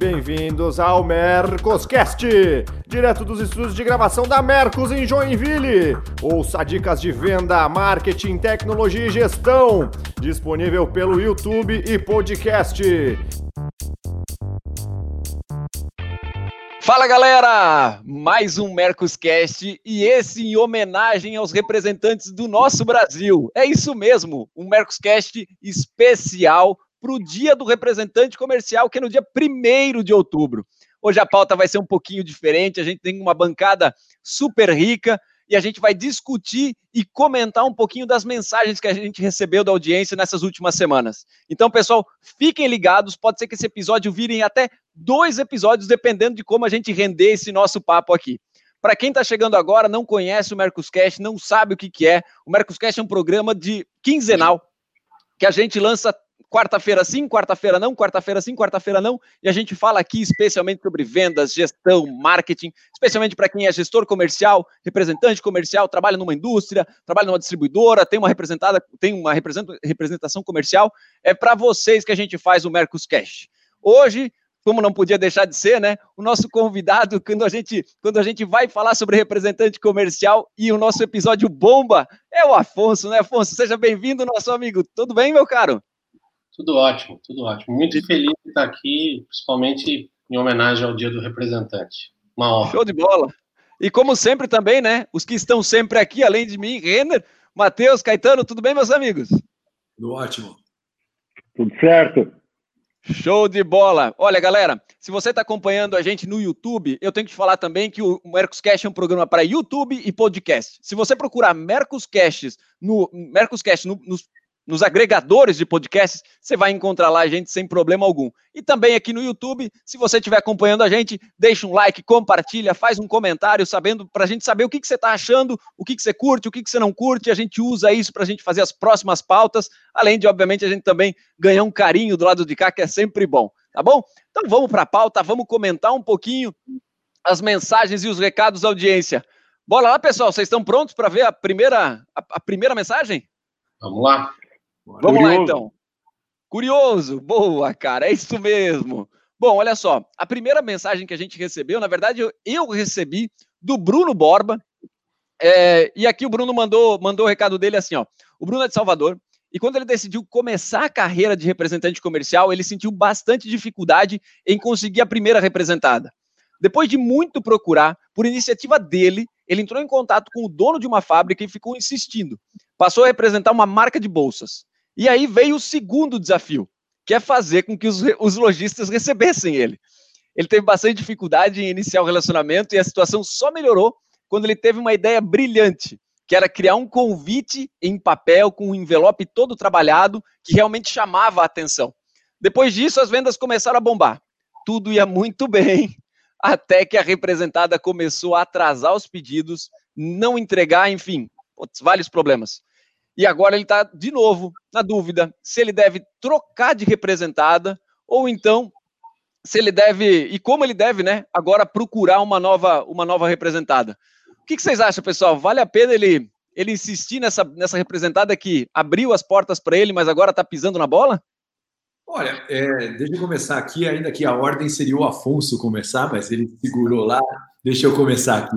Bem-vindos ao Mercoscast, direto dos estúdios de gravação da Mercos em Joinville. Ouça dicas de venda, marketing, tecnologia e gestão, disponível pelo YouTube e podcast. Fala galera! Mais um Mercoscast e esse em homenagem aos representantes do nosso Brasil. É isso mesmo, um Mercoscast especial para o dia do representante comercial, que é no dia 1 de outubro. Hoje a pauta vai ser um pouquinho diferente, a gente tem uma bancada super rica e a gente vai discutir e comentar um pouquinho das mensagens que a gente recebeu da audiência nessas últimas semanas. Então, pessoal, fiquem ligados, pode ser que esse episódio virem até dois episódios, dependendo de como a gente render esse nosso papo aqui. Para quem está chegando agora, não conhece o Mercoscast, não sabe o que, que é, o Mercoscast é um programa de quinzenal que a gente lança quarta-feira sim, quarta-feira não, quarta-feira sim, quarta-feira não, e a gente fala aqui especialmente sobre vendas, gestão, marketing, especialmente para quem é gestor comercial, representante comercial, trabalha numa indústria, trabalha numa distribuidora, tem uma representada, tem uma representação comercial, é para vocês que a gente faz o Mercos Cash. Hoje, como não podia deixar de ser, né? O nosso convidado, quando a gente, quando a gente vai falar sobre representante comercial e o nosso episódio bomba, é o Afonso, né, Afonso? Seja bem-vindo, nosso amigo. Tudo bem, meu caro? Tudo ótimo, tudo ótimo. Muito feliz de estar aqui, principalmente em homenagem ao Dia do Representante. Uma honra. Show de bola. E como sempre também, né? Os que estão sempre aqui, além de mim, Renner, Matheus, Caetano, tudo bem, meus amigos? Tudo ótimo. Tudo certo. Show de bola! Olha, galera, se você está acompanhando a gente no YouTube, eu tenho que te falar também que o Mercoscast é um programa para YouTube e podcast. Se você procurar Mercoscast no Mercoscast no, nos nos agregadores de podcasts, você vai encontrar lá a gente sem problema algum. E também aqui no YouTube, se você estiver acompanhando a gente, deixa um like, compartilha, faz um comentário, sabendo para a gente saber o que, que você está achando, o que, que você curte, o que, que você não curte. A gente usa isso para a gente fazer as próximas pautas, além de, obviamente, a gente também ganhar um carinho do lado de cá, que é sempre bom, tá bom? Então vamos para a pauta, vamos comentar um pouquinho as mensagens e os recados da audiência. Bora lá, pessoal, vocês estão prontos para ver a primeira, a, a primeira mensagem? Vamos lá. Vamos Curioso. lá, então. Curioso, boa, cara, é isso mesmo. Bom, olha só, a primeira mensagem que a gente recebeu, na verdade, eu, eu recebi do Bruno Borba, é, e aqui o Bruno mandou, mandou o recado dele assim, ó. O Bruno é de Salvador, e quando ele decidiu começar a carreira de representante comercial, ele sentiu bastante dificuldade em conseguir a primeira representada. Depois de muito procurar, por iniciativa dele, ele entrou em contato com o dono de uma fábrica e ficou insistindo. Passou a representar uma marca de bolsas. E aí veio o segundo desafio, que é fazer com que os, os lojistas recebessem ele. Ele teve bastante dificuldade em iniciar o relacionamento e a situação só melhorou quando ele teve uma ideia brilhante, que era criar um convite em papel com um envelope todo trabalhado que realmente chamava a atenção. Depois disso, as vendas começaram a bombar. Tudo ia muito bem, até que a representada começou a atrasar os pedidos, não entregar, enfim, vários problemas. E agora ele está de novo na dúvida se ele deve trocar de representada ou então se ele deve e como ele deve, né? Agora procurar uma nova uma nova representada. O que, que vocês acham, pessoal? Vale a pena ele ele insistir nessa nessa representada que abriu as portas para ele, mas agora está pisando na bola? Olha, é, deixa eu começar aqui, ainda que a ordem seria o Afonso começar, mas ele segurou lá. Deixa eu começar aqui.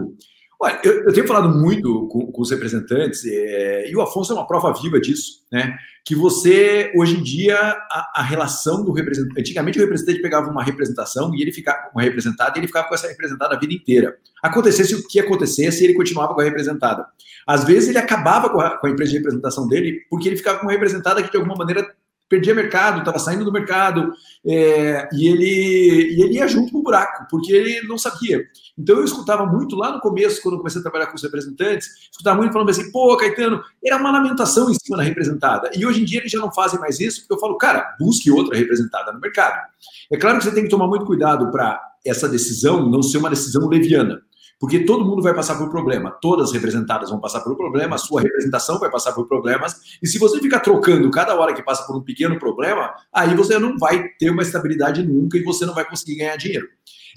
Olha, eu, eu tenho falado muito com, com os representantes, é, e o Afonso é uma prova viva disso, né? Que você, hoje em dia, a, a, relação do representante. Antigamente, o representante pegava uma representação e ele ficava com uma representada e ele ficava com essa representada a vida inteira. Acontecesse o que acontecesse, ele continuava com a representada. Às vezes, ele acabava com a, com a empresa de representação dele porque ele ficava com uma representada que, de alguma maneira, perdia mercado, estava saindo do mercado, é, e, ele, e ele ia junto com o buraco, porque ele não sabia. Então eu escutava muito lá no começo, quando eu comecei a trabalhar com os representantes, escutava muito falando assim, pô, Caetano, era uma lamentação em cima da representada. E hoje em dia eles já não fazem mais isso, porque eu falo, cara, busque outra representada no mercado. É claro que você tem que tomar muito cuidado para essa decisão não ser uma decisão leviana porque todo mundo vai passar por problema, todas as representadas vão passar por problema, a sua representação vai passar por problemas, e se você ficar trocando cada hora que passa por um pequeno problema, aí você não vai ter uma estabilidade nunca e você não vai conseguir ganhar dinheiro.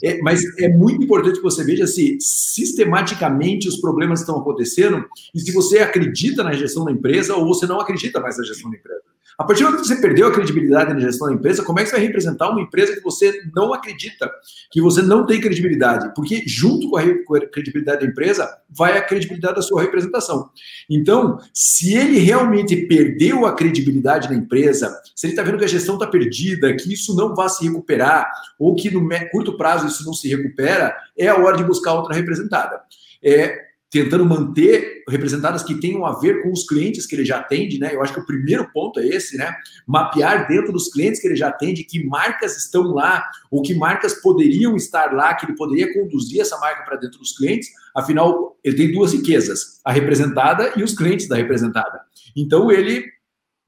É, mas é muito importante que você veja se sistematicamente os problemas estão acontecendo e se você acredita na gestão da empresa ou você não acredita mais na gestão da empresa. A partir do momento que você perdeu a credibilidade na gestão da empresa, como é que você vai representar uma empresa que você não acredita, que você não tem credibilidade? Porque junto com a, credibilidade da empresa, vai a credibilidade da sua representação. Então, se ele realmente perdeu a credibilidade da empresa, se ele está vendo que a gestão está perdida, que isso não vai se recuperar, ou que no curto prazo isso não se recupera, é a hora de buscar outra representada. É, tentando manter representadas que tenham a ver com os clientes que ele já atende, né? Eu acho que o primeiro ponto é esse, né? Mapear dentro dos clientes que ele já atende que marcas estão lá ou que marcas poderiam estar lá, que ele poderia conduzir essa marca para dentro dos clientes. Afinal, ele tem duas riquezas: a representada e os clientes da representada. Então ele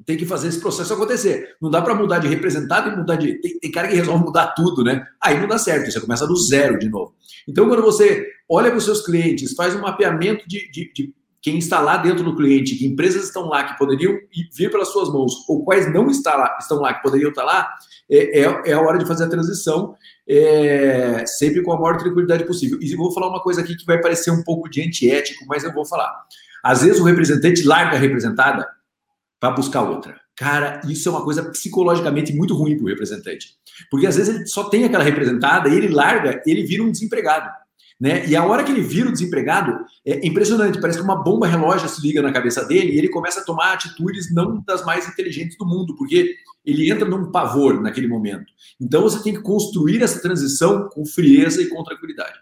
tem que fazer esse processo acontecer. Não dá para mudar de representado e mudar de. Tem, tem, cara que resolve mudar tudo, né? Aí não dá certo, você começa do zero de novo. Então, quando você olha para os seus clientes, faz um mapeamento de, de, de, quem está lá dentro do cliente, que empresas estão lá que poderiam vir pelas suas mãos, ou quais não está lá, estão lá que poderiam estar lá, é, é, é a hora de fazer a transição, é, sempre com a maior tranquilidade possível. E vou falar uma coisa aqui que vai parecer um pouco de antiético, mas eu vou falar. Às vezes o representante larga a representada para buscar outra. Cara, isso é uma coisa psicologicamente muito ruim para o representante. Porque às vezes ele só tem aquela representada, ele larga, ele vira um desempregado. Né? E a hora que ele vira o desempregado, é impressionante, parece que uma bomba relógio se liga na cabeça dele e ele começa a tomar atitudes não das mais inteligentes do mundo, porque ele entra num pavor naquele momento. Então você tem que construir essa transição com frieza e com tranquilidade.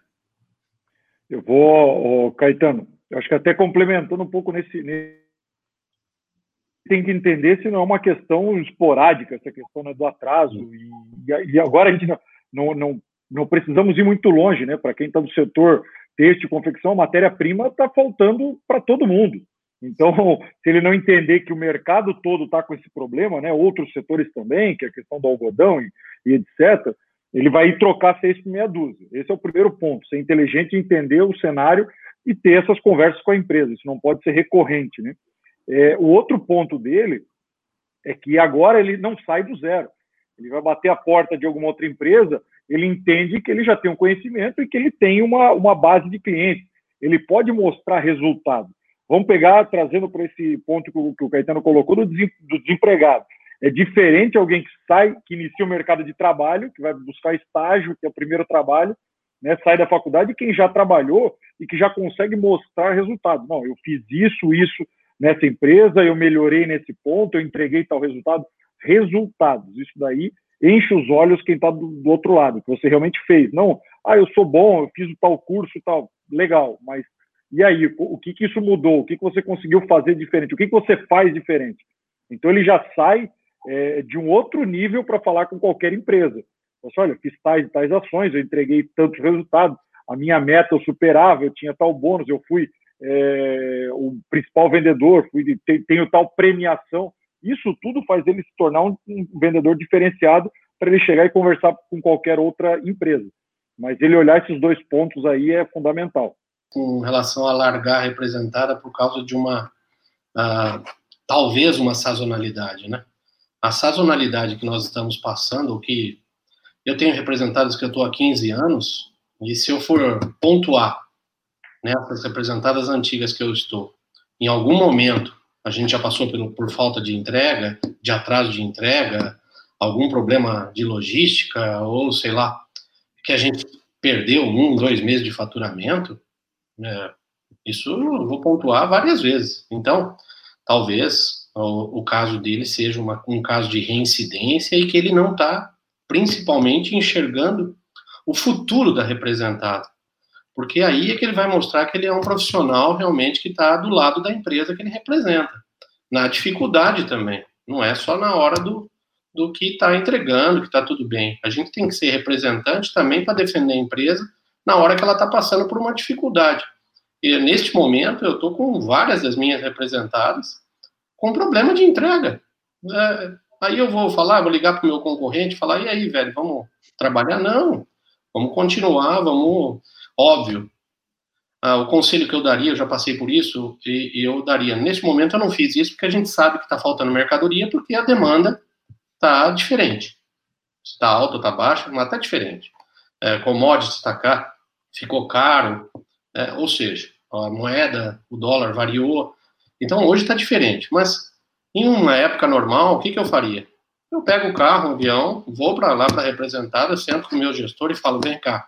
Eu vou, Caetano, acho que até complementando um pouco nesse, nesse tem que entender se não é uma questão esporádica, essa questão né, do atraso. E, e, agora a gente não, não, não, não precisamos ir muito longe, né? Para quem está do setor têxtil, confecção, matéria-prima está faltando para todo mundo. Então, se ele não entender que o mercado todo está com esse problema, né, outros setores também, que é a questão do algodão e, e etc., ele vai trocar seis por meia dúzia. Esse é o primeiro ponto, ser inteligente, entender o cenário e ter essas conversas com a empresa. Isso não pode ser recorrente, né? É, o outro ponto dele é que agora ele não sai do zero. Ele vai bater a porta de alguma outra empresa, ele entende que ele já tem um conhecimento e que ele tem uma, uma base de clientes. Ele pode mostrar resultado. Vamos pegar, trazendo para esse ponto que o, que o Caetano colocou, do, do desempregado. É diferente alguém que sai, que inicia o mercado de trabalho, que vai buscar estágio, que é o primeiro trabalho, né, sai da faculdade, quem já trabalhou e que já consegue mostrar resultado. Não, eu fiz isso, isso, nessa empresa, eu melhorei nesse ponto, eu entreguei tal resultado. Resultados, isso daí enche os olhos quem está do, do, outro lado, que você realmente fez. Não, ah, eu sou bom, eu fiz o tal curso tal, legal, mas e aí, o que, que isso mudou? O que, que você conseguiu fazer diferente? O que, que você faz diferente? Então ele já sai é, de um outro nível para falar com qualquer empresa. Você, olha, fiz tais e tais ações, eu entreguei tantos resultados, a minha meta eu superava, eu tinha tal bônus, eu fui é, o principal vendedor, fui, tem, tenho tal premiação. Isso tudo faz ele se tornar um, um vendedor diferenciado para ele chegar e conversar com qualquer outra empresa. Mas ele olhar esses dois pontos aí é fundamental. Com relação a largar representada por causa de uma, uh, talvez uma sazonalidade, né? A sazonalidade que nós estamos passando, o que eu tenho representados que eu estou há 15 anos, e se eu for pontuar nessas representadas antigas que eu estou, em algum momento a gente já passou por, por falta de entrega, de atraso de entrega, algum problema de logística, ou sei lá, que a gente perdeu um, dois meses de faturamento, é, isso eu vou pontuar várias vezes. Então, talvez o, o caso dele seja uma, um caso de reincidência e que ele não está, principalmente, enxergando o futuro da representada porque aí é que ele vai mostrar que ele é um profissional realmente que está do lado da empresa que ele representa. Na dificuldade também, não é só na hora do, do que está entregando, que está tudo bem. A gente tem que ser representante também para defender a empresa na hora que ela está passando por uma dificuldade. E neste momento eu estou com várias das minhas representadas com problema de entrega. É, aí eu vou falar, vou ligar para o meu concorrente, falar, e aí, velho, vamos trabalhar? Não, vamos continuar, vamos Óbvio, ah, o conselho que eu daria, eu já passei por isso, e, e eu daria. Nesse momento eu não fiz isso porque a gente sabe que está faltando mercadoria, porque a demanda está diferente. Está alta, está baixa, mas está diferente. é, commodities tá ficou caro, é, ou seja, a moeda, o dólar variou. Então hoje está diferente. Mas em uma época normal, o que, que eu faria? Eu pego o carro, o avião, vou para lá para representada, sento com o meu gestor e falo: vem cá,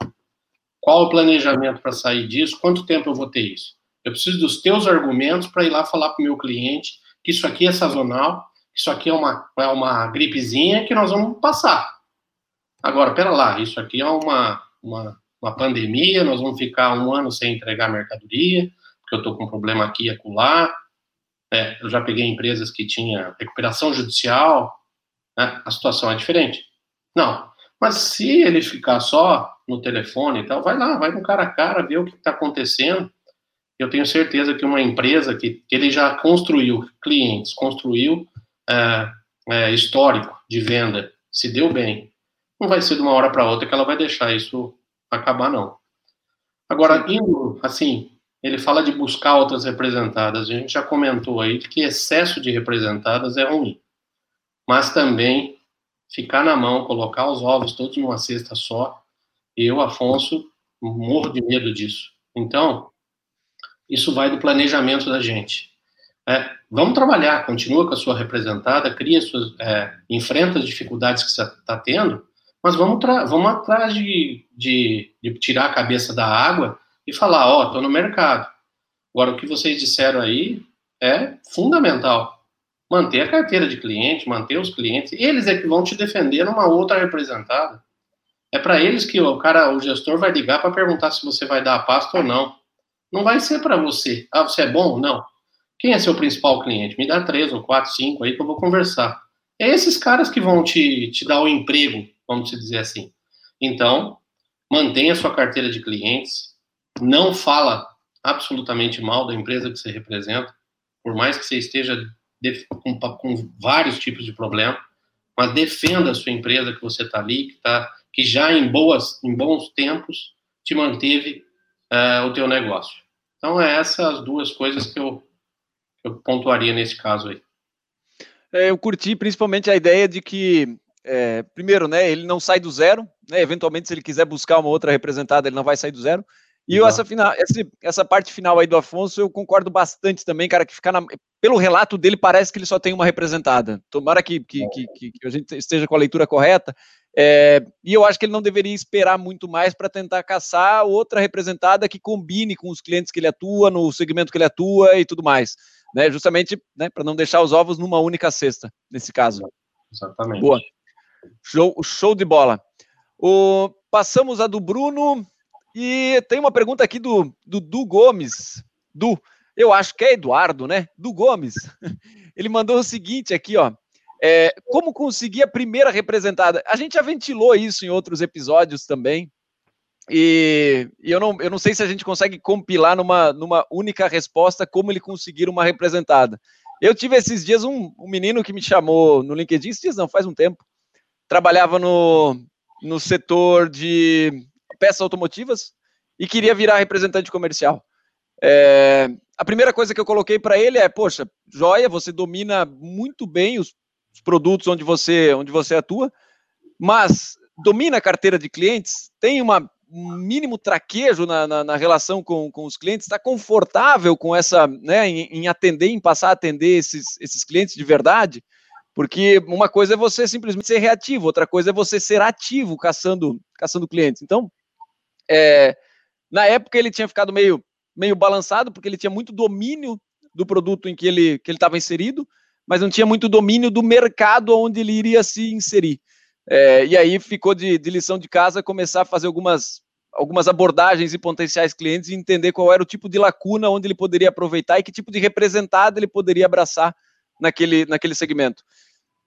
qual o planejamento para sair disso? Quanto tempo eu vou ter isso? Eu preciso dos teus argumentos para ir lá falar para o meu cliente que isso aqui é sazonal, que isso aqui é uma, é uma gripezinha que nós vamos passar. Agora, pera lá, isso aqui é uma, uma, uma pandemia, nós vamos ficar um ano sem entregar mercadoria, porque eu estou com um problema aqui e acolá. É, eu já peguei empresas que tinha recuperação judicial, né? a situação é diferente. Não, mas se ele ficar só no telefone e tal, vai lá, vai no cara a cara, ver o que está acontecendo. Eu tenho certeza que uma empresa que, que ele já construiu clientes, construiu é, é, histórico de venda, se deu bem, não vai ser de uma hora para outra que ela vai deixar isso acabar, não. Agora, indo, assim, ele fala de buscar outras representadas. A gente já comentou aí que excesso de representadas é ruim. Mas também ficar na mão, colocar os ovos todos numa cesta só, eu, Afonso, morro de medo disso. Então, isso vai do planejamento da gente. É, vamos trabalhar, continua com a sua representada, cria suas, é, enfrenta as dificuldades que você está tendo, mas vamos, vamos atrás de, de, de, tirar a cabeça da água e falar, ó, oh, estou no mercado. Agora, o que vocês disseram aí é fundamental. Manter a carteira de cliente, manter os clientes, eles é que vão te defender numa outra representada. É para eles que o cara, o gestor vai ligar para perguntar se você vai dar a pasta ou não. Não vai ser para você. Ah, você é bom? Não. Quem é seu principal cliente? Me dá três ou quatro, cinco aí que eu vou conversar. É esses caras que vão te, te dar o emprego vamos dizer assim. Então, mantenha sua carteira de clientes, não fala absolutamente mal da empresa que você representa, por mais que você esteja com, com vários tipos de problema, mas defenda a sua empresa que você está ali, que, tá, que já em, boas, em bons tempos te manteve uh, o teu negócio. Então, é essas duas coisas que eu, eu pontuaria nesse caso aí. É, eu curti principalmente a ideia de que é, primeiro, né, ele não sai do zero, né, eventualmente se ele quiser buscar uma outra representada, ele não vai sair do zero. E essa, final, essa, essa parte final aí do Afonso, eu concordo bastante também, cara, que ficar na, pelo relato dele, parece que ele só tem uma representada. Tomara que, que, que, que a gente esteja com a leitura correta. É, e eu acho que ele não deveria esperar muito mais para tentar caçar outra representada que combine com os clientes que ele atua, no segmento que ele atua e tudo mais. Né, justamente né, para não deixar os ovos numa única cesta, nesse caso. Exatamente. Boa. Show, show de bola. O, passamos a do Bruno e tem uma pergunta aqui do, do Gomes. Du, eu acho que é Eduardo, né? Du Gomes. Ele mandou o seguinte aqui, ó. É, como conseguir a primeira representada? A gente já ventilou isso em outros episódios também. E, e, eu, não, eu não sei se a gente consegue compilar numa, numa única resposta como ele conseguir uma representada. Eu tive esses dias um, um menino que me chamou no LinkedIn, esses dias não, faz um tempo, trabalhava no, no setor de peças automotivas e queria virar representante comercial. É, a primeira coisa que eu coloquei para ele é: poxa, joia, você domina muito bem os, os, produtos onde você, onde você atua, mas domina a carteira de clientes, tem uma, um mínimo traquejo na, na, na relação com, com os clientes, está confortável com essa, né, em, em, atender, em passar a atender esses, esses clientes de verdade. Porque uma coisa é você simplesmente ser reativo, outra coisa é você ser ativo caçando, caçando clientes. Então, é, na época ele tinha ficado meio, meio balançado, porque ele tinha muito domínio do produto em que ele que estava inserido, mas não tinha muito domínio do mercado onde ele iria se inserir. É, e aí ficou de, de lição de casa começar a fazer algumas, algumas abordagens e potenciais clientes e entender qual era o tipo de lacuna onde ele poderia aproveitar e que tipo de representado ele poderia abraçar naquele, naquele segmento.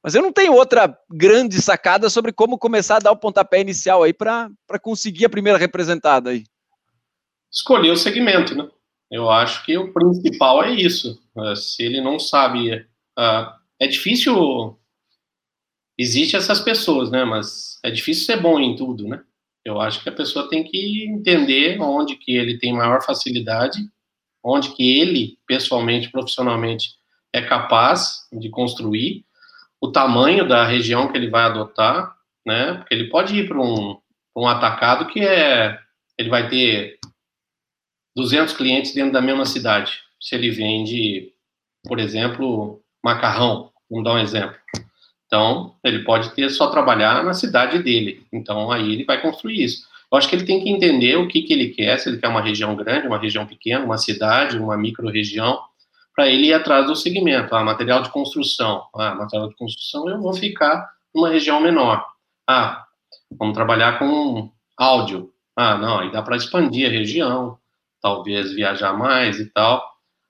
Mas eu não tenho outra grande sacada sobre como começar a dar o pontapé inicial aí para conseguir a primeira representada aí. Escolher o segmento, né? Eu acho que o principal é isso. É, se ele não sabe. Uh, é difícil. Existem essas pessoas, né? Mas é difícil ser bom em tudo, né? Eu acho que a pessoa tem que entender onde que ele tem maior facilidade, onde que ele, pessoalmente, profissionalmente, é capaz de construir o tamanho da região que ele vai adotar, né? Porque ele pode ir para um, um atacado que é ele vai ter 200 clientes dentro da mesma cidade. Se ele vende, por exemplo, macarrão, vamos dar um exemplo. Então, ele pode ter só trabalhar na cidade dele. Então, aí ele vai construir isso. Eu acho que ele tem que entender o que, que ele quer, se ele quer uma região grande, uma região pequena, uma cidade, uma micro-região, para ele ir atrás do segmento. Ah, material de construção. Ah, material de construção, eu vou ficar numa região menor. Ah, vamos trabalhar com áudio. Ah, não, aí dá para expandir a região, talvez viajar mais e tal.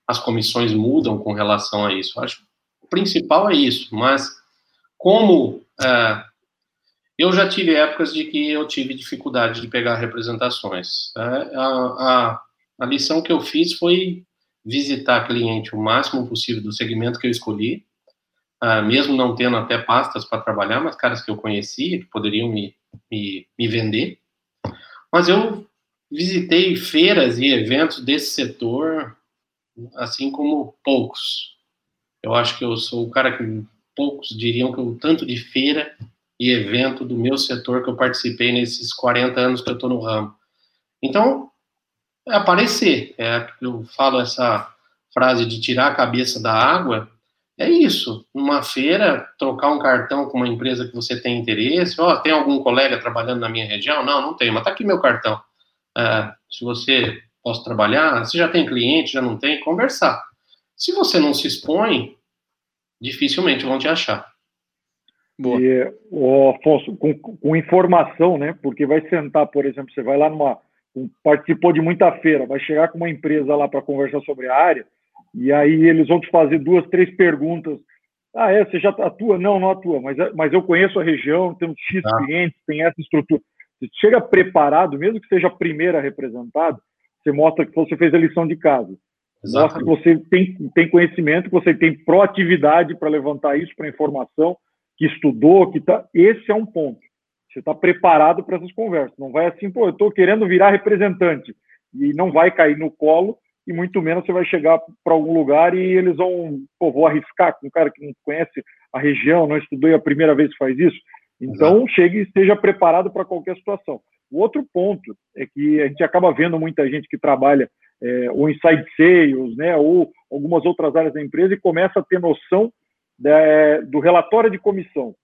As comissões mudam com relação a isso. Acho que o principal é isso, mas como é, eu já tive épocas de que eu tive dificuldade de pegar representações. É, a, a, a lição que eu fiz foi visitar cliente o máximo possível do segmento que eu escolhi, uh, mesmo não tendo até pastas para trabalhar, mas caras que eu conhecia, que poderiam me, me, me vender. Mas eu visitei feiras e eventos desse setor, assim como poucos. Eu acho que eu sou o cara que poucos diriam que o tanto de feira e evento do meu setor que eu participei nesses 40 anos que eu estou no ramo. Então, é aparecer. É, eu falo essa frase de tirar a cabeça da água, é isso. Numa feira, trocar um cartão com uma empresa que você tem interesse. Ó, oh, tem algum colega trabalhando na minha região? Não, não tem, mas tá aqui meu cartão. É, se você posso trabalhar, se já tem cliente, já não tem, conversar. Se você não se expõe, dificilmente vão te achar. Boa. E, Afonso, com, com informação, né? Porque vai sentar, por exemplo, você vai lá numa participou de muita feira, vai chegar com uma empresa lá para conversar sobre a área, e aí eles vão te fazer duas, três perguntas. Ah, é, você já atua? Não, não atua, mas, é, mas eu conheço a região, temos X ah. clientes, tem essa estrutura. Você chega preparado, mesmo que seja a primeira representado, você mostra que você fez a lição de casa. Exatamente. Mostra que você tem, tem conhecimento, que você tem proatividade para levantar isso para informação, que estudou, que tá. Esse é um ponto. Você está preparado para essas conversas. Não vai assim, pô, eu estou querendo virar representante. E não vai cair no colo, e muito menos você vai chegar para algum lugar e eles vão, pô, vou arriscar com um cara que não conhece a região, não estudou e é a primeira vez que faz isso. Então, Exato. chegue e esteja preparado para qualquer situação. O outro ponto é que a gente acaba vendo muita gente que trabalha é, ou inside sales, né, ou algumas outras áreas da empresa e começa a ter noção da, do relatório de comissão.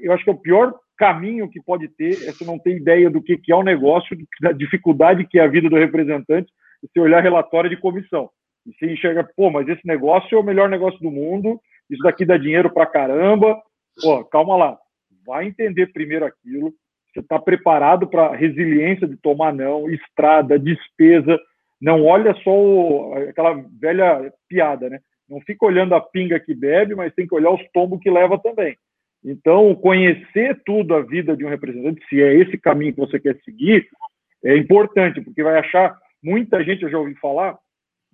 Eu acho que é o pior caminho que pode ter é você não ter ideia do que, é o negócio, da dificuldade que é a vida do representante, e você olhar relatório de comissão. E você enxerga, pô, mas esse negócio é o melhor negócio do mundo, isso daqui dá dinheiro pra caramba. Pô, calma lá. Vai entender primeiro aquilo. Você está preparado para resiliência de tomar não, estrada, despesa. Não olha só o, aquela velha piada, né? Não fica olhando a pinga que bebe, mas tem que olhar os tombos que leva também. Então, conhecer tudo a vida de um representante, se é esse caminho que você quer seguir, é importante, porque vai achar, muita gente eu já ouvi falar,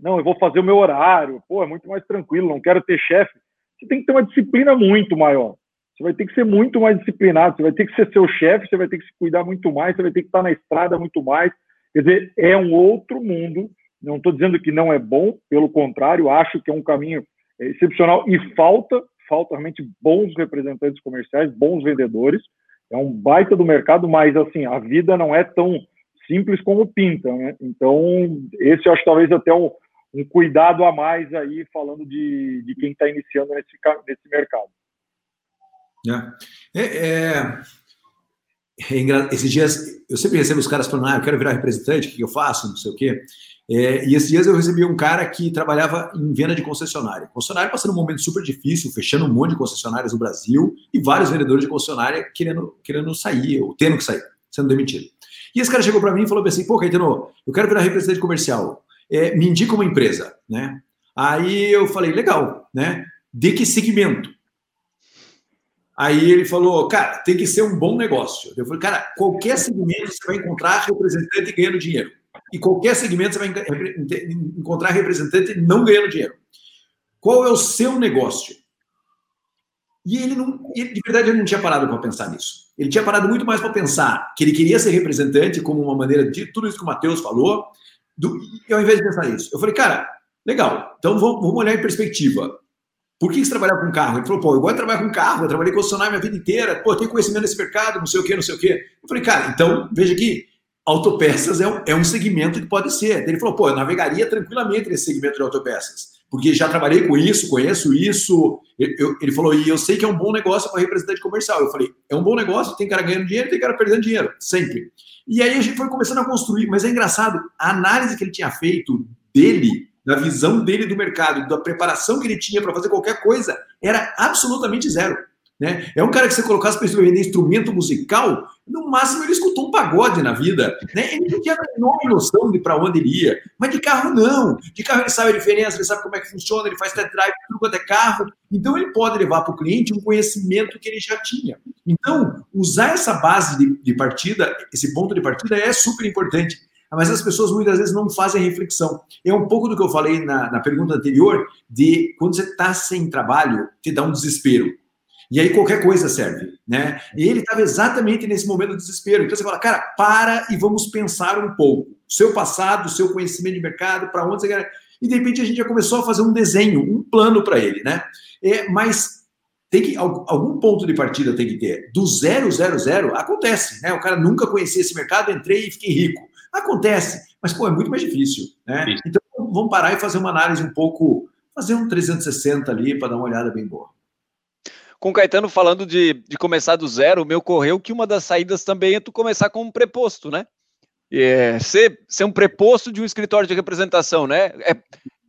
não, eu vou fazer o meu horário, pô, é muito mais tranquilo, não quero ter chefe. Você tem que ter uma disciplina muito maior. Você vai ter que ser muito mais disciplinado, você vai ter que ser seu chefe, você vai ter que se cuidar muito mais, você vai ter que estar na estrada muito mais. Quer dizer, é um outro mundo. Não estou dizendo que não é bom, pelo contrário, acho que é um caminho excepcional e falta falta realmente bons representantes comerciais, bons vendedores. É um baita do mercado, mas assim, a vida não é tão simples como pinta, né? Então, esse acho talvez até um, um cuidado a mais aí, falando de, de quem está iniciando nesse, nesse mercado. É, é, é, esses dias, eu sempre recebo os caras falando, ah, eu quero virar representante, o que eu faço, não sei o quê. É, e esses dias eu recebi um cara que trabalhava em venda de concessionária. Concessionária passando um momento super difícil, fechando um monte de concessionárias no Brasil e vários vendedores de concessionária querendo, querendo sair, ou tendo que sair, sendo demitido. E esse cara chegou para mim e falou assim: pô, Caetano, eu quero virar representante comercial. É, me indica uma empresa, né? Aí eu falei: legal, né? De que segmento? Aí ele falou, cara, tem que ser um bom negócio. Eu falei, cara, qualquer segmento você vai encontrar representante ganhando dinheiro. E qualquer segmento você vai encontrar representante não ganhando dinheiro. Qual é o seu negócio? E ele não, ele, de verdade, ele não tinha parado para pensar nisso. Ele tinha parado muito mais para pensar que ele queria ser representante como uma maneira de tudo isso que o Matheus falou, do, e ao invés de pensar isso, eu falei, cara, legal, então vamos, vamos olhar em perspectiva. por que você trabalha com carro? Ele falou, pô, eu gosto de trabalhar com carro, eu trabalhei com concessionário minha vida inteira, pô, tenho conhecimento nesse mercado, não sei o quê, não sei o quê. Eu falei, cara, então, veja aqui, autopeças é um, é um segmento que pode ser. Ele falou, pô, eu navegaria tranquilamente nesse segmento de autopeças, porque já trabalhei com isso, conheço isso. Eu, ele falou, e eu sei que é um bom negócio para representante comercial. Eu falei, é um bom negócio, tem cara ganhando dinheiro, tem cara perdendo dinheiro, sempre. E aí a gente foi começando a construir, mas é engraçado, a análise que ele tinha feito dele, da visão dele do mercado, da preparação que ele tinha para fazer qualquer coisa, era absolutamente zero. Né? É um cara que você colocasse para vender instrumento musical, no máximo ele escutou um pagode na vida. Né? Ele não tinha a menor noção de para onde ele ia. Mas de carro, não. De carro ele sabe a diferença, ele sabe como é que funciona, ele faz test drive, tudo quanto é carro. Então ele pode levar para o cliente um conhecimento que ele já tinha. Então, usar essa base de, de partida, esse ponto de partida é super importante mas as pessoas muitas vezes não fazem reflexão. É um pouco do que eu falei na, na pergunta anterior, de quando você está sem trabalho, te dá um desespero. E aí qualquer coisa serve, né? E ele estava exatamente nesse momento de desespero. Então você fala, cara, para e vamos pensar um pouco. Seu passado, seu conhecimento de mercado, para onde você quer. E de repente a gente já começou a fazer um desenho, um plano para ele, né? É, mas tem que algum ponto de partida tem que ter. Do zero, zero, zero, acontece, né? O cara nunca conhecia esse mercado, entrei e fiquei rico. Acontece, mas pô, é muito mais difícil, né? Sim. Então vamos parar e fazer uma análise um pouco, fazer um 360 ali para dar uma olhada bem boa com o Caetano falando de, de começar do zero, me ocorreu que uma das saídas também é tu começar com um preposto, né? É, ser, ser um preposto de um escritório de representação, né? É,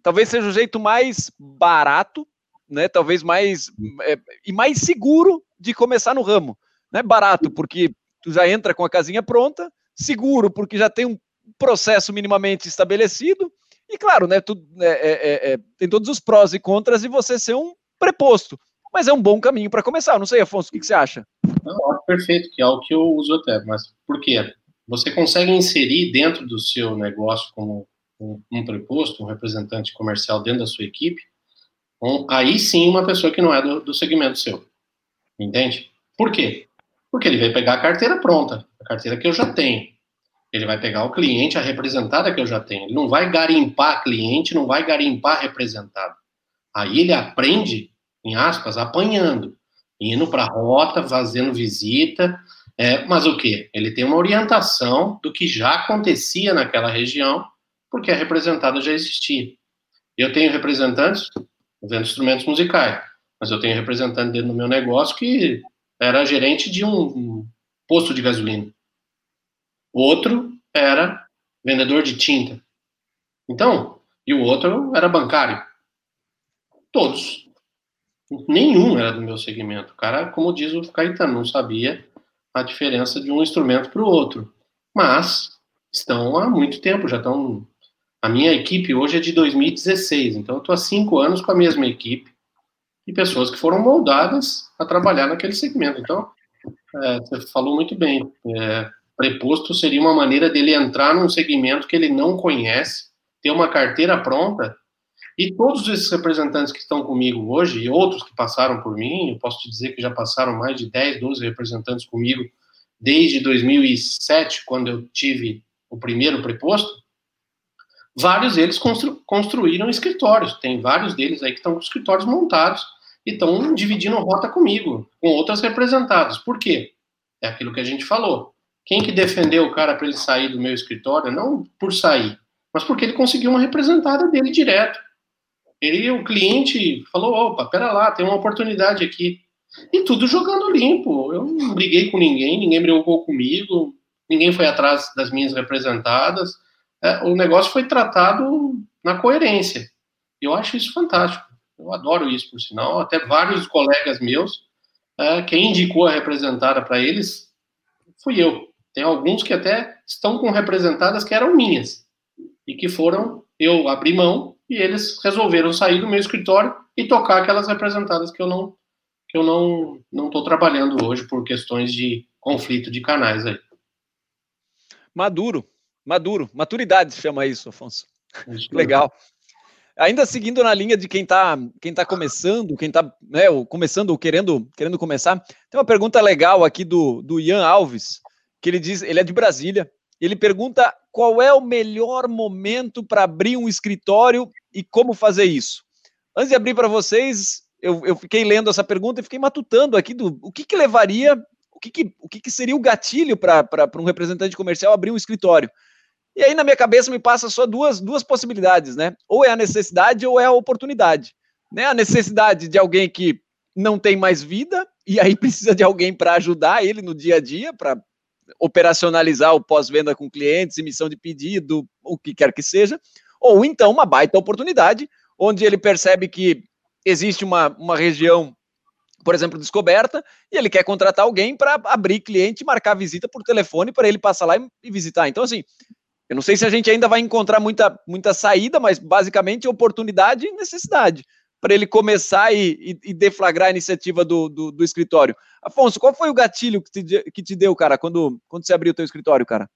talvez seja o jeito mais barato, né? Talvez mais é, e mais seguro de começar no ramo, né? Barato porque tu já entra com a casinha pronta, seguro porque já tem um processo minimamente estabelecido e claro, né? Tu, é, é, é, tem todos os prós e contras de você ser um preposto mas é um bom caminho para começar. Não sei, Afonso, o que, que você acha? Não, perfeito, que é o que eu uso até. Mas por quê? Você consegue inserir dentro do seu negócio como um, um preposto, um representante comercial dentro da sua equipe, um, aí sim uma pessoa que não é do, do segmento seu. Entende? Por quê? Porque ele vai pegar a carteira pronta, a carteira que eu já tenho. Ele vai pegar o cliente, a representada que eu já tenho. Ele não vai garimpar cliente, não vai garimpar representado. Aí ele aprende em aspas, apanhando, indo para a rota, fazendo visita, é, mas o que? Ele tem uma orientação do que já acontecia naquela região, porque a representada já existia. Eu tenho representantes vendo instrumentos musicais, mas eu tenho representante dentro do meu negócio que era gerente de um posto de gasolina. Outro era vendedor de tinta. Então, e o outro era bancário. Todos nenhum era do meu segmento. O cara, como diz o Caetano, não sabia a diferença de um instrumento para o outro. Mas estão há muito tempo, já estão. A minha equipe hoje é de 2016, então eu estou há cinco anos com a mesma equipe e pessoas que foram moldadas a trabalhar naquele segmento. Então, é, você falou muito bem. É, preposto seria uma maneira dele entrar num segmento que ele não conhece, ter uma carteira pronta e todos esses representantes que estão comigo hoje, e outros que passaram por mim, eu posso te dizer que já passaram mais de 10, 12 representantes comigo desde 2007, quando eu tive o primeiro preposto, vários deles constru construíram escritórios. Tem vários deles aí que estão com escritórios montados e estão dividindo rota comigo, com outras representadas. Por quê? É aquilo que a gente falou. Quem que defendeu o cara para ele sair do meu escritório? Não por sair, mas porque ele conseguiu uma representada dele direto. Ele, o cliente falou, opa, pera lá, tem uma oportunidade aqui. E tudo jogando limpo. Eu não briguei com ninguém, ninguém brigou comigo, ninguém foi atrás das minhas representadas. É, o negócio foi tratado na coerência. E eu acho isso fantástico. Eu adoro isso, por sinal. Até vários colegas meus, é, quem indicou a representada para eles fui eu. Tem alguns que até estão com representadas que eram minhas e que foram eu abri mão e eles resolveram sair do meu escritório e tocar aquelas representadas que eu não que eu não não estou trabalhando hoje por questões de conflito de canais aí. Maduro, maduro, maturidade chama isso, Afonso. Isso Legal. Ainda seguindo na linha de quem está quem tá começando, quem está né, começando ou querendo, querendo começar, tem uma pergunta legal aqui do, do Ian Alves, que ele diz, ele é de Brasília, ele pergunta qual é o melhor momento para abrir um escritório e como fazer isso. Antes de abrir para vocês, eu, eu fiquei lendo essa pergunta e fiquei matutando aqui do o que, que levaria, o que, que, o que, que seria o gatilho para um representante comercial abrir um escritório. E aí na minha cabeça me passa só duas, duas possibilidades, né? Ou é a necessidade ou é a oportunidade. Né? A necessidade de alguém que não tem mais vida e aí precisa de alguém para ajudar ele no dia a dia, para operacionalizar o pós-venda com clientes, emissão de pedido, o que quer que seja, ou então uma baita oportunidade, onde ele percebe que existe uma, uma região, por exemplo, descoberta, e ele quer contratar alguém para abrir cliente marcar visita por telefone para ele passar lá e, e visitar. Então, assim, eu não sei se a gente ainda vai encontrar muita, muita saída, mas basicamente oportunidade e necessidade para ele começar e, e, deflagrar a iniciativa do, do, do, escritório. Afonso, qual foi o gatilho que te, que te deu, cara, quando, quando você abriu o teu escritório, cara?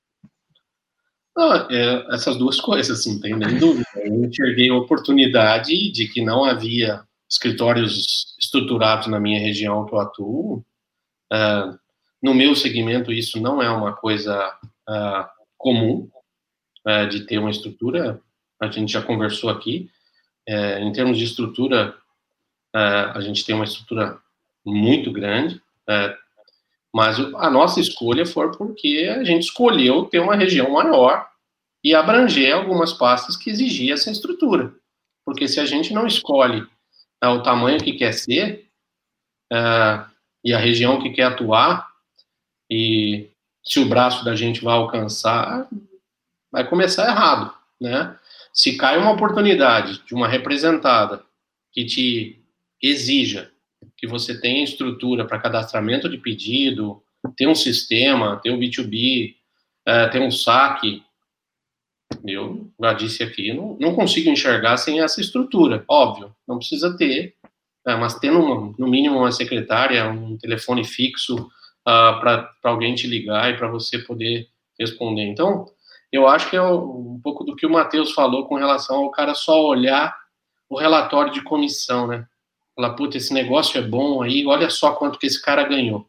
é, essas duas coisas, assim, tem nem dúvida. Eu enxerguei a oportunidade de que não havia escritórios estruturados na minha região que eu atuo. Uh, no meu segmento, isso não é uma coisa uh, comum uh, de ter uma estrutura. A gente já conversou aqui. É, em termos de estrutura, a gente tem uma estrutura muito grande, mas a nossa escolha foi porque a gente escolheu ter uma região maior e abranger algumas pastas que exigia essa estrutura. Porque se a gente não escolhe é, o tamanho que quer ser é, e a região que quer atuar, e se o braço da gente vai alcançar, vai começar errado, né? Se cai uma oportunidade de uma representada que te exija que você tenha estrutura para cadastramento de pedido, ter um sistema, ter um B2B, é, ter um saque, eu já disse aqui, não, não consigo enxergar sem essa estrutura, óbvio, não precisa ter, é, mas tendo uma, no mínimo uma secretária, um telefone fixo uh, ah, para alguém te ligar e para você poder responder. Então, eu acho que é um pouco do que o Matheus falou com relação ao cara só olhar o relatório de comissão, né? Falar, puta, esse negócio é bom aí, olha só quanto que esse cara ganhou.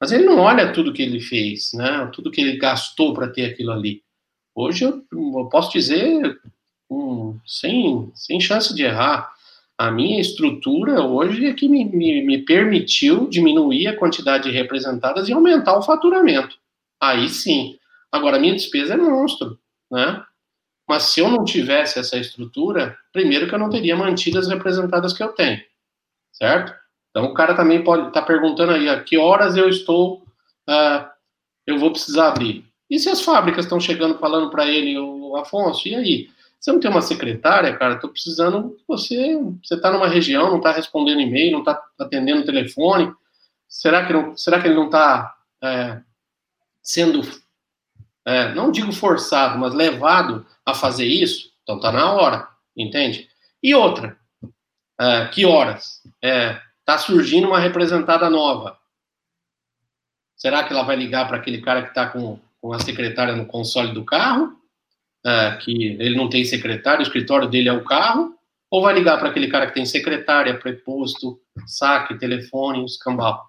Mas ele não olha tudo que ele fez, né? Tudo que ele gastou para ter aquilo ali. Hoje eu, eu posso dizer, um, sem, sem chance de errar, a minha estrutura hoje é que me, me, me, permitiu diminuir a quantidade de representadas e aumentar o faturamento. Aí sim. Agora, minha despesa é monstro, né? Mas se eu não tivesse essa estrutura, primeiro que eu não teria mantido as representadas que eu tenho, certo? Então, o cara também pode estar tá perguntando aí, a que horas eu estou, uh, eu vou precisar abrir. E se as fábricas estão chegando falando para ele, o Afonso, e aí? Você não tem uma secretária, cara? Estou precisando você. Você está numa região, não está respondendo e-mail, não está atendendo telefone. Será que, não, será que ele não está é, sendo, é, não digo forçado, mas levado a fazer isso? Então está na hora, entende? E outra, é, que horas? Está é, surgindo uma representada nova. Será que ela vai ligar para aquele cara que está com com a secretária no console do carro, é, que ele não tem secretário, o escritório dele é o carro, ou vai ligar para aquele cara que tem secretária, preposto, saque, telefone, escambau.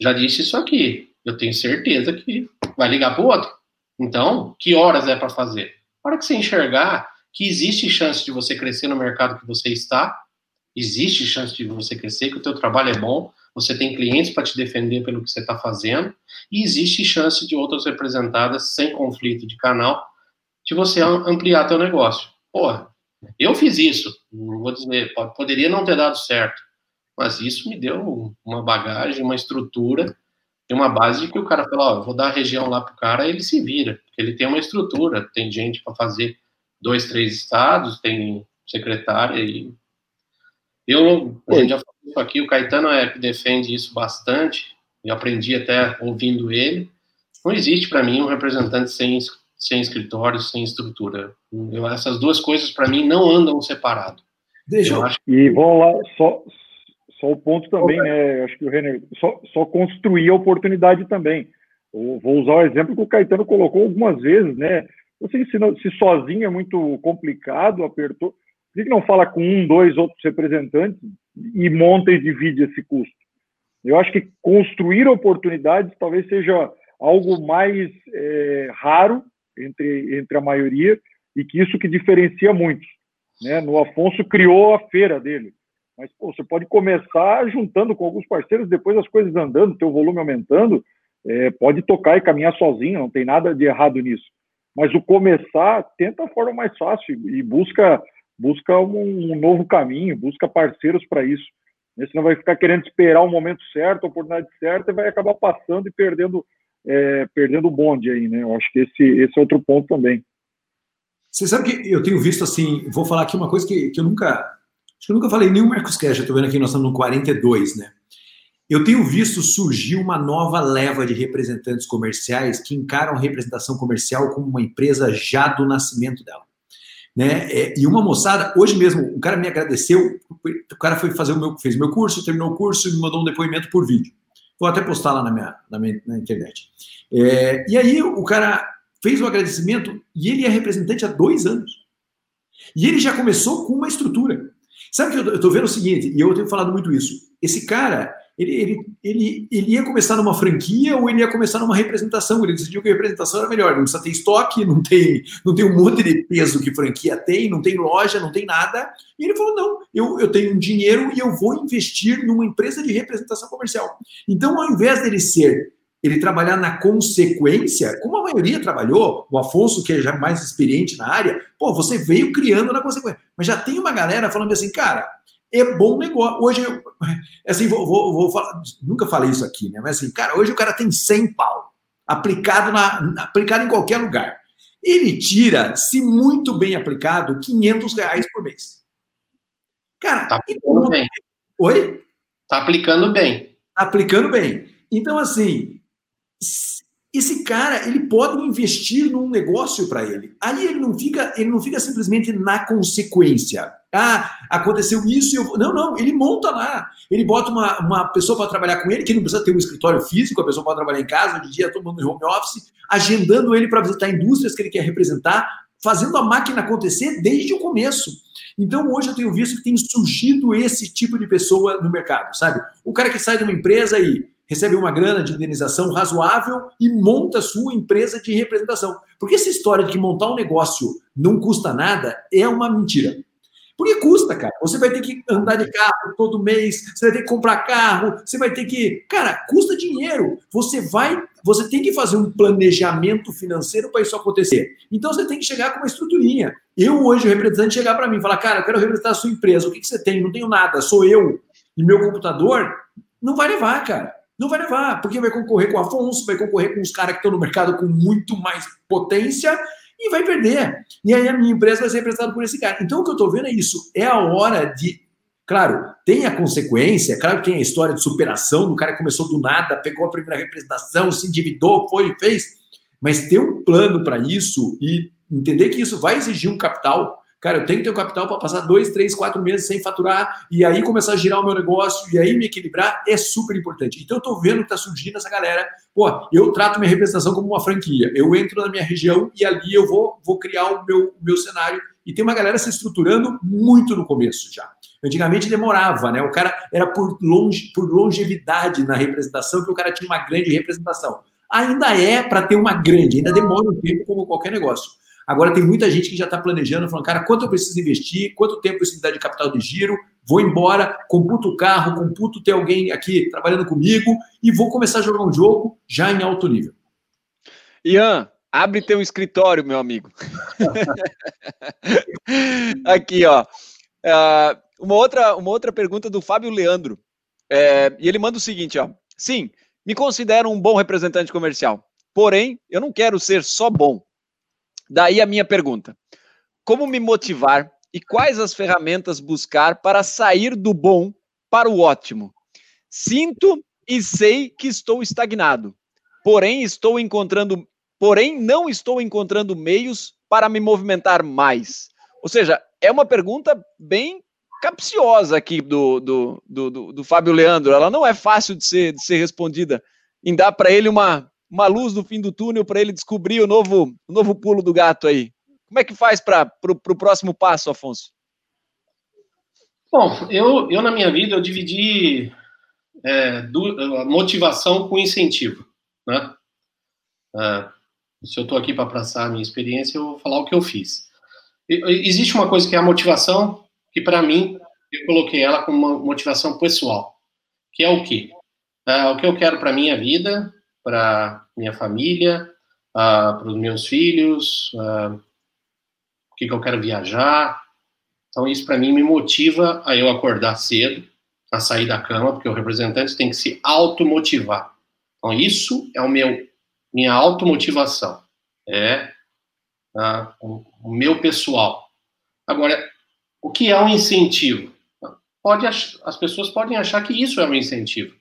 Já disse isso aqui, eu tenho certeza que vai ligar para o outro. Então, que horas é para fazer? Para que você enxergar que existe chance de você crescer no mercado que você está, existe chance de você crescer, que o teu trabalho é bom, você tem clientes para te defender pelo que você está fazendo, e existe chance de outras representadas, sem conflito de canal, de você ampliar teu negócio. Porra, eu fiz isso, não vou dizer, poderia não ter dado certo, mas isso me deu uma bagagem, uma estrutura e uma base de que o cara falou, ó, vou dar a região lá pro cara, ele se vira, porque ele tem uma estrutura, tem gente para fazer dois, três estados, tem secretária e eu, a gente já falou isso aqui, o Caetano é que defende isso bastante, e aprendi até ouvindo ele. Não existe para mim um representante sem, sem escritório, sem estrutura. Eu, essas duas coisas para mim não andam separado. Deixa eu... Acho... E vamos lá, só, só o ponto também, né? Acho que o René, só, só construir a oportunidade também. Eu vou usar o exemplo que o Caetano colocou algumas vezes, né? Você ensina, se sozinho é muito complicado, apertou, por que não fala com um, dois outros representantes e monta e divide esse custo? Eu acho que construir oportunidades talvez seja algo mais é, raro entre, entre a maioria e que isso que diferencia muitos. Né? No Afonso criou a feira dele. Mas pô, você pode começar juntando com alguns parceiros, depois as coisas andando, teu volume aumentando, é, pode tocar e caminhar sozinho, não tem nada de errado nisso. Mas o começar, tenta a forma mais fácil e busca busca um, um novo caminho, busca parceiros para isso. Senão vai ficar querendo esperar o momento certo, a oportunidade certa, e vai acabar passando e perdendo é, perdendo o bonde aí, né? Eu acho que esse, esse é outro ponto também. Você sabe que eu tenho visto assim, vou falar aqui uma coisa que, que eu nunca, acho que eu nunca falei o Marcos Cash, estou vendo aqui, nós estamos no 42, né? Eu tenho visto surgir uma nova leva de representantes comerciais que encaram a representação comercial como uma empresa já do nascimento dela. Né? É, e uma moçada, hoje mesmo, o cara me agradeceu, o cara foi fazer o meu, fez o meu curso, terminou o curso e me mandou um depoimento por vídeo. Vou até postar lá na minha, na, minha, na internet. É, e aí o cara fez o agradecimento e ele é representante há dois anos. E ele já começou com uma estrutura. Sabe que eu estou vendo o seguinte, e eu tenho falado muito isso. Esse cara, ele, ele, ele, ele ia começar numa franquia ou ele ia começar numa representação. Ele decidiu que a representação era melhor. Não precisa ter estoque, não tem, não tem um monte de peso que franquia tem, não tem loja, não tem nada. E ele falou: não, eu, eu tenho um dinheiro e eu vou investir numa empresa de representação comercial. Então, ao invés dele ser ele trabalhar na consequência, como a maioria trabalhou, o Afonso, que é já mais experiente na área, pô, você veio criando na consequência. Mas já tem uma galera falando assim, cara, é bom negócio. Hoje, eu, assim, vou, vou, vou falar, nunca falei isso aqui, né? Mas assim, cara, hoje o cara tem 100 pau aplicado, na, aplicado em qualquer lugar. Ele tira, se muito bem aplicado, 500 reais por mês. Cara, tá aplicando então, bem. Oi? Tá aplicando bem. Tá aplicando bem. Então, assim, esse cara ele pode investir num negócio para ele. Aí ele não fica, ele não fica simplesmente na consequência. Ah, aconteceu isso e eu não, não, ele monta lá. Ele bota uma, uma pessoa para trabalhar com ele, que não precisa ter um escritório físico, a pessoa pode trabalhar em casa, de dia todo home office, agendando ele para visitar indústrias que ele quer representar, fazendo a máquina acontecer desde o começo. Então, hoje eu tenho visto que tem surgido esse tipo de pessoa no mercado, sabe? O cara que sai de uma empresa e recebe uma grana de indenização razoável e monta sua empresa de representação. Porque essa história de que montar um negócio não custa nada é uma mentira. Porque custa, cara. Você vai ter que andar de carro todo mês, você vai ter que comprar carro, você vai ter que. Cara, custa dinheiro. Você vai. Você tem que fazer um planejamento financeiro para isso acontecer. Então você tem que chegar com uma estruturinha. Eu, hoje, o representante, chegar para mim e falar: cara, eu quero representar a sua empresa. O que, que você tem? Não tenho nada, sou eu e meu computador. Não vai levar, cara. Não vai levar, porque vai concorrer com o Afonso, vai concorrer com os caras que estão no mercado com muito mais potência e vai perder. E aí a minha empresa vai ser representada por esse cara. Então o que eu estou vendo é isso. É a hora de. Claro, tem a consequência, claro que tem a história de superação do cara que começou do nada, pegou a primeira representação, se endividou, foi e fez. Mas ter um plano para isso e entender que isso vai exigir um capital Cara, eu tenho que ter o capital para passar dois, três, quatro meses sem faturar e aí começar a girar o meu negócio e aí me equilibrar é super importante. Então, eu estou vendo que está surgindo essa galera. Pô, eu trato minha representação como uma franquia. Eu entro na minha região e ali eu vou, vou criar o meu, o meu cenário. E tem uma galera se estruturando muito no começo já. Antigamente demorava, né? O cara era por, longe, por longevidade na representação, que o cara tinha uma grande representação. Ainda é para ter uma grande, ainda demora um tempo, como qualquer negócio. Agora tem muita gente que já está planejando, falando, cara, quanto eu preciso investir, quanto tempo eu preciso dar de capital de giro, vou embora, computo o carro, computo ter alguém aqui trabalhando comigo e vou começar a jogar um jogo já em alto nível. Ian, abre teu escritório, meu amigo. aqui, ó. Uh, uma, outra, uma outra pergunta do Fábio Leandro. É, e ele manda o seguinte, ó. Sim, me considero um bom representante comercial. Porém, eu não quero ser só bom. Daí a minha pergunta: como me motivar e quais as ferramentas buscar para sair do bom para o ótimo? Sinto e sei que estou estagnado, porém estou encontrando, porém não estou encontrando meios para me movimentar mais. Ou seja, é uma pergunta bem capciosa aqui do, do, do, do, do Fábio Leandro. Ela não é fácil de ser, de ser respondida. Em dar para ele uma, uma luz no fim do túnel para ele descobrir o novo, o novo pulo do gato aí. Como é que faz para o próximo passo, Afonso? Bom, eu, eu na minha vida eu dividi é, do, motivação com incentivo, né? É, se eu estou aqui para passar a minha experiência, eu vou falar o que eu fiz. Existe uma coisa que é a motivação, que para mim eu coloquei ela como uma motivação pessoal, que é o quê? Uh, o que eu quero para minha vida, para minha família, uh, para os meus filhos, uh, o que, que eu quero viajar. Então, isso para mim me motiva a eu acordar cedo, a sair da cama, porque o representante tem que se automotivar. Então, isso é o meu minha automotivação. É o, o meu pessoal. Agora, o que é um incentivo? Pode, as pessoas podem achar que isso é um incentivo.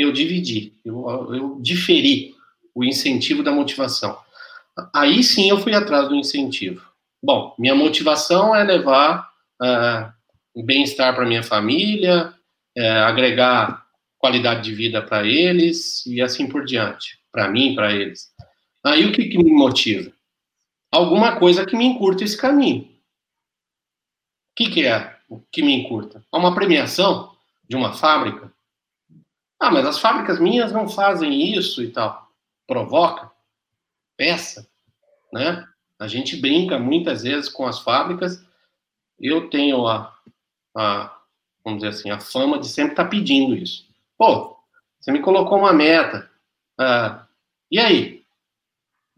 Eu dividi, eu, eu diferi o incentivo da motivação. Aí sim eu fui atrás do incentivo. Bom, minha motivação é levar uh, bem-estar para minha família, uh, agregar qualidade de vida para eles e assim por diante, para mim, para eles. Aí o que, que me motiva? Alguma coisa que me encurta esse caminho. O que, que é o que me encurta? É uma premiação de uma fábrica? Ah, mas as fábricas minhas não fazem isso e tal. Provoca, peça, né? A gente brinca muitas vezes com as fábricas. Eu tenho a, a vamos dizer assim, a fama de sempre estar tá pedindo isso. Pô, você me colocou uma meta. Ah, e aí?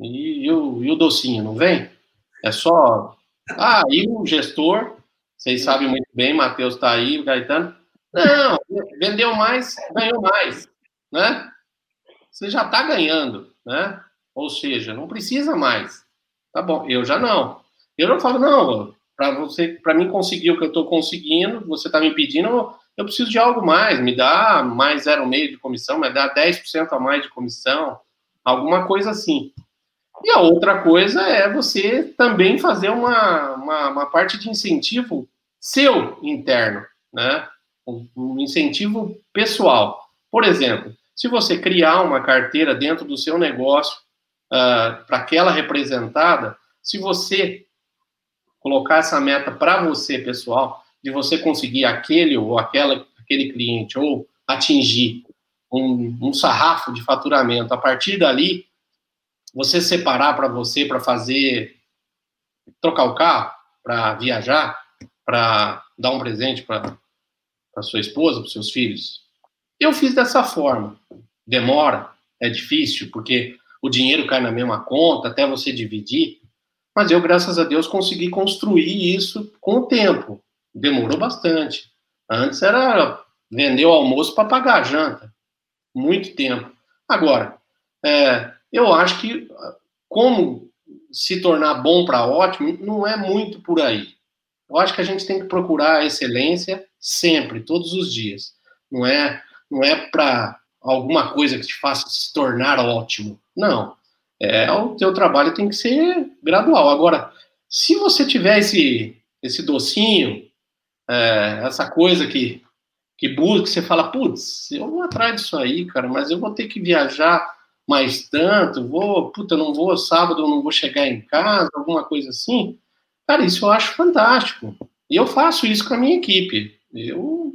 E, e, o, e o docinho, não vem? É só. Ah, e o gestor vocês sabem muito bem, Matheus está aí, Gaetano. Não, vendeu mais, ganhou mais, né? Você já está ganhando, né? Ou seja, não precisa mais. Tá bom, eu já não. Eu não falo, não, para você, para mim conseguir o que eu estou conseguindo, você está me pedindo, eu preciso de algo mais, me dá mais 0,5 de comissão, me dá 10% a mais de comissão, alguma coisa assim. E a outra coisa é você também fazer uma, uma, uma parte de incentivo seu interno, né? Um incentivo pessoal. Por exemplo, se você criar uma carteira dentro do seu negócio uh, para aquela representada, se você colocar essa meta para você pessoal, de você conseguir aquele ou aquela, aquele cliente, ou atingir um, um sarrafo de faturamento, a partir dali, você separar para você para fazer trocar o carro, para viajar, para dar um presente para sua esposa, para seus filhos? Eu fiz dessa forma. Demora, é difícil, porque o dinheiro cai na mesma conta, até você dividir. Mas eu, graças a Deus, consegui construir isso com o tempo. Demorou bastante. Antes era vender o almoço para pagar a janta. Muito tempo. Agora, é, eu acho que como se tornar bom para ótimo não é muito por aí. Eu acho que a gente tem que procurar a excelência sempre, todos os dias. Não é, não é para alguma coisa que te faça se tornar ótimo. Não. É, o teu trabalho tem que ser gradual. Agora, se você tiver esse, esse docinho, é, essa coisa que, que busca, você fala, putz, eu vou atrás disso aí, cara, mas eu vou ter que viajar mais tanto, vou, puta, não vou sábado, não vou chegar em casa, alguma coisa assim. Cara, isso eu acho fantástico. E eu faço isso com a minha equipe. Eu,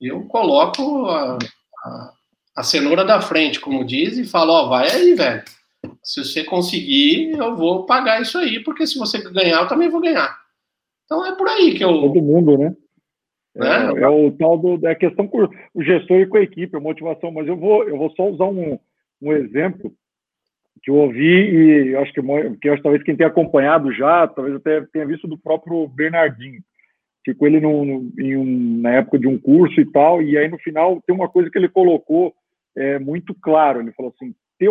eu coloco a, a, a cenoura da frente, como diz, e falo, ó, vai aí, velho. Se você conseguir, eu vou pagar isso aí, porque se você ganhar, eu também vou ganhar. Então é por aí que eu. Todo mundo, né? É, é o tal do, da questão com o gestor e com a equipe, a motivação. Mas eu vou, eu vou só usar um, um exemplo que eu ouvi e acho que, que acho, talvez quem tenha acompanhado já, talvez até tenha visto do próprio Bernardinho. Ficou ele no, no, um, na época de um curso e tal, e aí no final tem uma coisa que ele colocou é, muito claro. Ele falou assim: ter,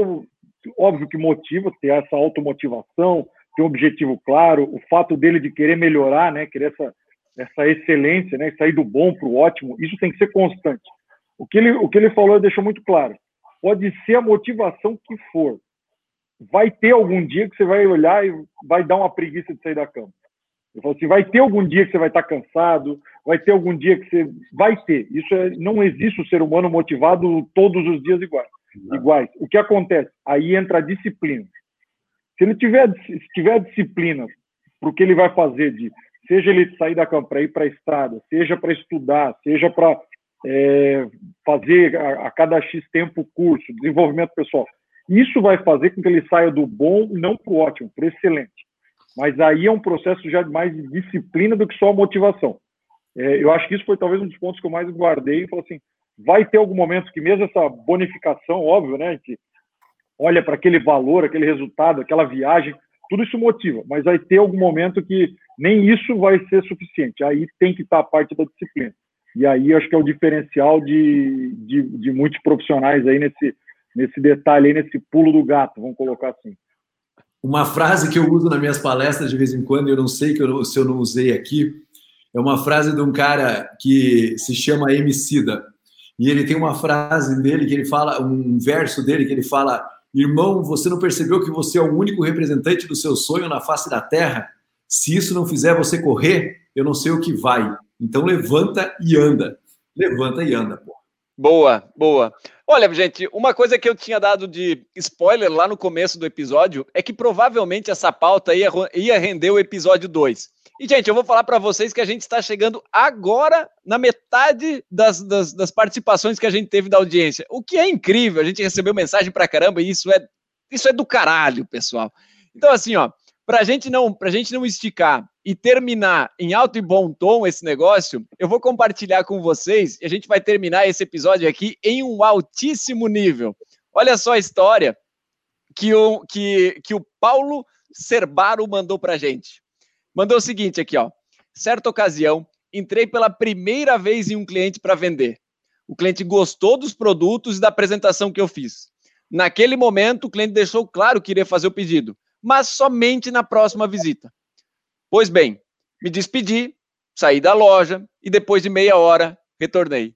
óbvio que motiva, ter essa automotivação, ter um objetivo claro, o fato dele de querer melhorar, né, querer essa, essa excelência, né, sair do bom para o ótimo, isso tem que ser constante. O que ele, o que ele falou deixou muito claro. Pode ser a motivação que for, vai ter algum dia que você vai olhar e vai dar uma preguiça de sair da cama. Eu falo assim, vai ter algum dia que você vai estar cansado, vai ter algum dia que você vai ter. Isso é, não existe o ser humano motivado todos os dias iguais. Iguais. O que acontece? Aí entra a disciplina. Se ele tiver, se tiver disciplina para o que ele vai fazer, de seja ele sair da cama para ir para a estrada, seja para estudar, seja para é, fazer a, a, cada X tempo curso, desenvolvimento pessoal, isso vai fazer com que ele saia do bom não para o ótimo, para o excelente. Mas aí é um processo já mais de disciplina do que só motivação. É, eu acho que isso foi talvez um dos pontos que eu mais guardei e falou assim, vai ter algum momento que mesmo essa bonificação, óbvio, né, gente olha para aquele valor, aquele resultado, aquela viagem, tudo isso motiva, mas vai ter algum momento que nem isso vai ser suficiente. Aí tem que estar a parte da disciplina. E aí acho que é o diferencial de, de, de muitos profissionais aí nesse, nesse detalhe aí, nesse pulo do gato, vamos colocar assim. Uma frase que eu uso nas minhas palestras de vez em quando, eu não sei que eu, se eu não usei aqui, é uma frase de um cara que se chama Emicida. E ele tem uma frase dele que ele fala, um verso dele que ele fala: Irmão, você não percebeu que você é o único representante do seu sonho na face da terra? Se isso não fizer você correr, eu não sei o que vai. Então levanta e anda. Levanta e anda, pô. Boa, boa. Olha, gente, uma coisa que eu tinha dado de spoiler lá no começo do episódio é que provavelmente essa pauta ia, ia render o episódio 2. E, gente, eu vou falar para vocês que a gente está chegando agora na metade das, das, das, participações que a gente teve da audiência. O que é incrível, a gente recebeu mensagem para caramba e isso é, isso é do caralho, pessoal. Então, assim, ó, para gente não, a gente não esticar e terminar em alto e bom tom esse negócio, eu vou compartilhar com vocês e a gente vai terminar esse episódio aqui em um altíssimo nível. Olha só a história que o, que, que o Paulo Cerbaro mandou para gente. Mandou o seguinte aqui, ó. Certa ocasião, entrei pela primeira vez em um cliente para vender. O cliente gostou dos produtos e da apresentação que eu fiz. Naquele momento, o cliente deixou claro que iria fazer o pedido, mas somente na próxima visita. Pois bem, me despedi, saí da loja e depois de meia hora retornei.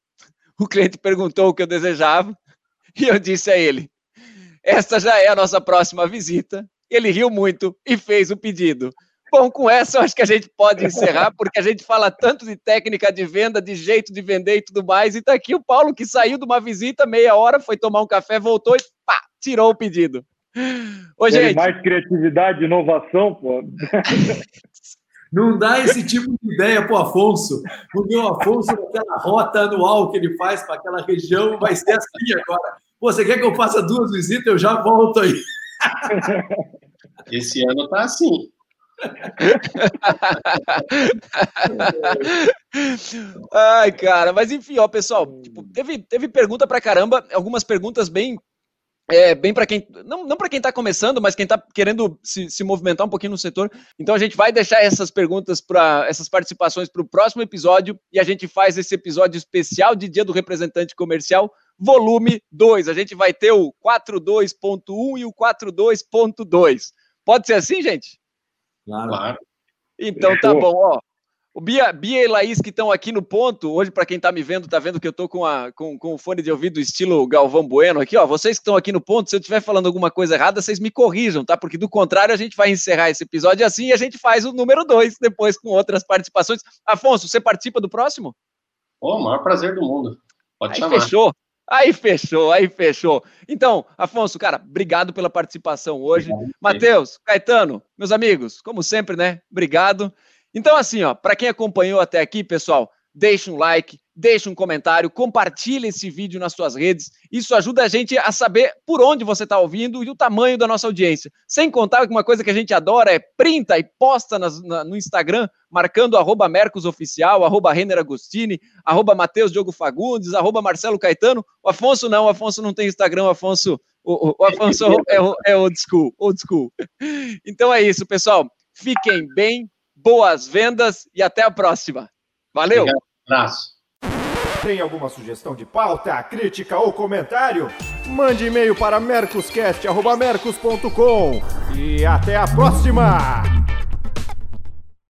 O cliente perguntou o que eu desejava e eu disse a ele: Esta já é a nossa próxima visita. Ele riu muito e fez o pedido. Bom, com essa eu acho que a gente pode encerrar, porque a gente fala tanto de técnica de venda, de jeito de vender e tudo mais. E tá aqui o Paulo que saiu de uma visita, meia hora, foi tomar um café, voltou e pá, tirou o pedido. Ô, gente. Mais criatividade, inovação, pô. Não dá esse tipo de ideia pro Afonso. Porque o Afonso, aquela rota anual que ele faz para aquela região, vai ser assim agora. Pô, você quer que eu faça duas visitas? Eu já volto aí. Esse ano tá assim. Ai, cara, mas enfim, ó, pessoal, tipo, teve, teve pergunta pra caramba, algumas perguntas bem é, bem para quem não, não para quem está começando, mas quem está querendo se, se movimentar um pouquinho no setor. Então a gente vai deixar essas perguntas para essas participações para o próximo episódio e a gente faz esse episódio especial de Dia do Representante Comercial, volume 2. A gente vai ter o 42.1 e o 42.2. Pode ser assim, gente? Claro. Então tá bom, ó. O Bia, Bia e Laís que estão aqui no ponto, hoje para quem está me vendo, tá vendo que eu tô com, a, com, com o fone de ouvido estilo Galvão Bueno aqui, ó. Vocês que estão aqui no ponto, se eu estiver falando alguma coisa errada, vocês me corrijam, tá? Porque do contrário, a gente vai encerrar esse episódio assim e a gente faz o número dois depois com outras participações. Afonso, você participa do próximo? O oh, maior prazer do mundo. Pode Aí chamar. Fechou. Aí fechou, aí fechou. Então, Afonso, cara, obrigado pela participação hoje. Matheus, Caetano, meus amigos, como sempre, né? Obrigado. Então, assim, ó, para quem acompanhou até aqui, pessoal, deixa um like, deixa um comentário, compartilha esse vídeo nas suas redes. Isso ajuda a gente a saber por onde você está ouvindo e o tamanho da nossa audiência. Sem contar que uma coisa que a gente adora é printa e posta nas, na, no Instagram, marcando arroba Mercosoficial, arroba Renner Agostini, arroba Matheus Diogo Fagundes, arroba Marcelo Caetano. O Afonso não, o Afonso não tem Instagram, o Afonso, o, o Afonso é, é old school, old school. Então é isso, pessoal. Fiquem bem, boas vendas e até a próxima. Valeu! Um abraço. Tem alguma sugestão de pauta, crítica ou comentário? Mande e-mail para mercoscast.mercos.com e até a próxima!